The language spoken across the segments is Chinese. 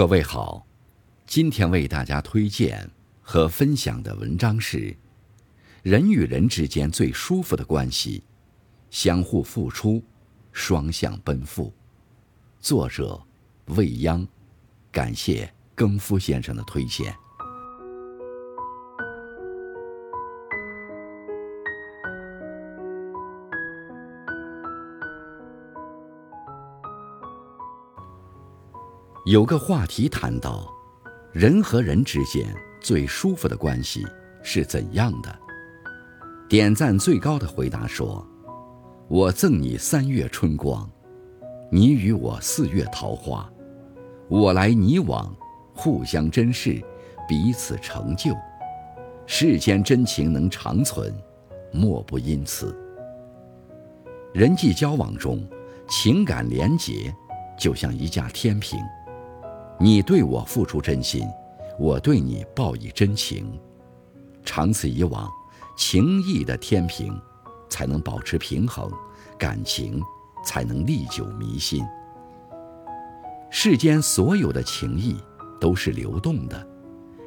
各位好，今天为大家推荐和分享的文章是：人与人之间最舒服的关系，相互付出，双向奔赴。作者未央，感谢更夫先生的推荐。有个话题谈到，人和人之间最舒服的关系是怎样的？点赞最高的回答说：“我赠你三月春光，你与我四月桃花，我来你往，互相珍视，彼此成就。世间真情能长存，莫不因此。人际交往中，情感连结就像一架天平。”你对我付出真心，我对你报以真情，长此以往，情谊的天平才能保持平衡，感情才能历久弥新。世间所有的情谊都是流动的，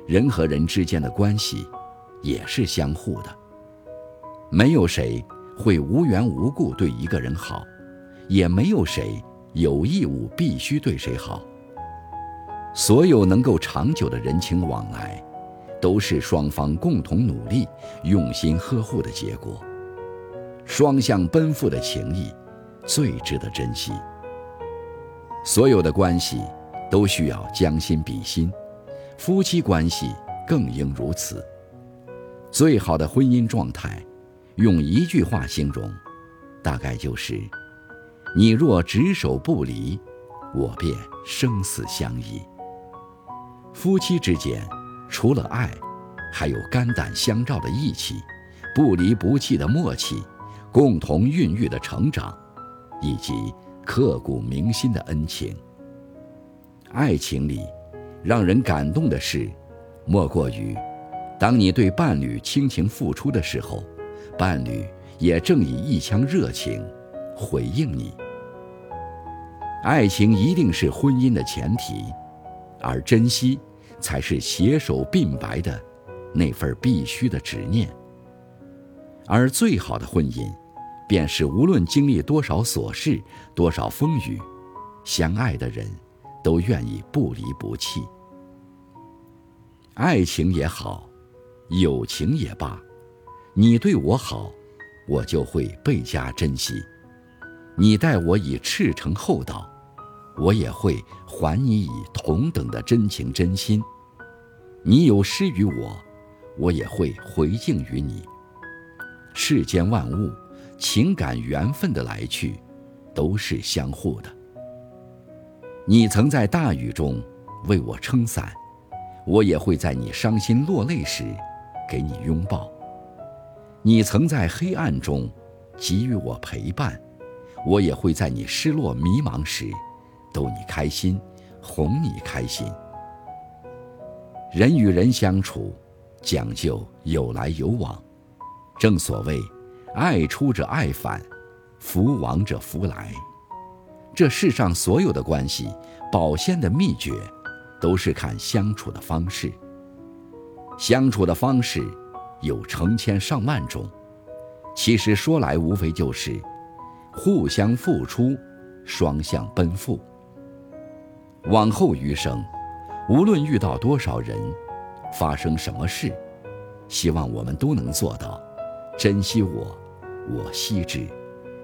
人和人之间的关系也是相互的。没有谁会无缘无故对一个人好，也没有谁有义务必须对谁好。所有能够长久的人情往来，都是双方共同努力、用心呵护的结果。双向奔赴的情谊，最值得珍惜。所有的关系都需要将心比心，夫妻关系更应如此。最好的婚姻状态，用一句话形容，大概就是：你若执手不离，我便生死相依。夫妻之间，除了爱，还有肝胆相照的义气，不离不弃的默契，共同孕育的成长，以及刻骨铭心的恩情。爱情里，让人感动的事，莫过于，当你对伴侣倾情付出的时候，伴侣也正以一腔热情回应你。爱情一定是婚姻的前提。而珍惜，才是携手并白的那份必须的执念。而最好的婚姻，便是无论经历多少琐事、多少风雨，相爱的人都愿意不离不弃。爱情也好，友情也罢，你对我好，我就会倍加珍惜；你待我以赤诚厚道。我也会还你以同等的真情真心，你有施于我，我也会回敬于你。世间万物，情感缘分的来去，都是相互的。你曾在大雨中为我撑伞，我也会在你伤心落泪时给你拥抱。你曾在黑暗中给予我陪伴，我也会在你失落迷茫时。逗你开心，哄你开心。人与人相处，讲究有来有往。正所谓，爱出者爱返，福往者福来。这世上所有的关系，保鲜的秘诀，都是看相处的方式。相处的方式，有成千上万种。其实说来无非就是，互相付出，双向奔赴。往后余生，无论遇到多少人，发生什么事，希望我们都能做到：珍惜我，我惜之；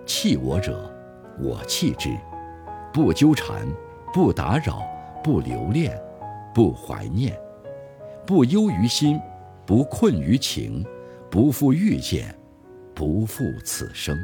弃我者，我弃之。不纠缠，不打扰，不留恋，不怀念，不忧于心，不困于情，不负遇见，不负此生。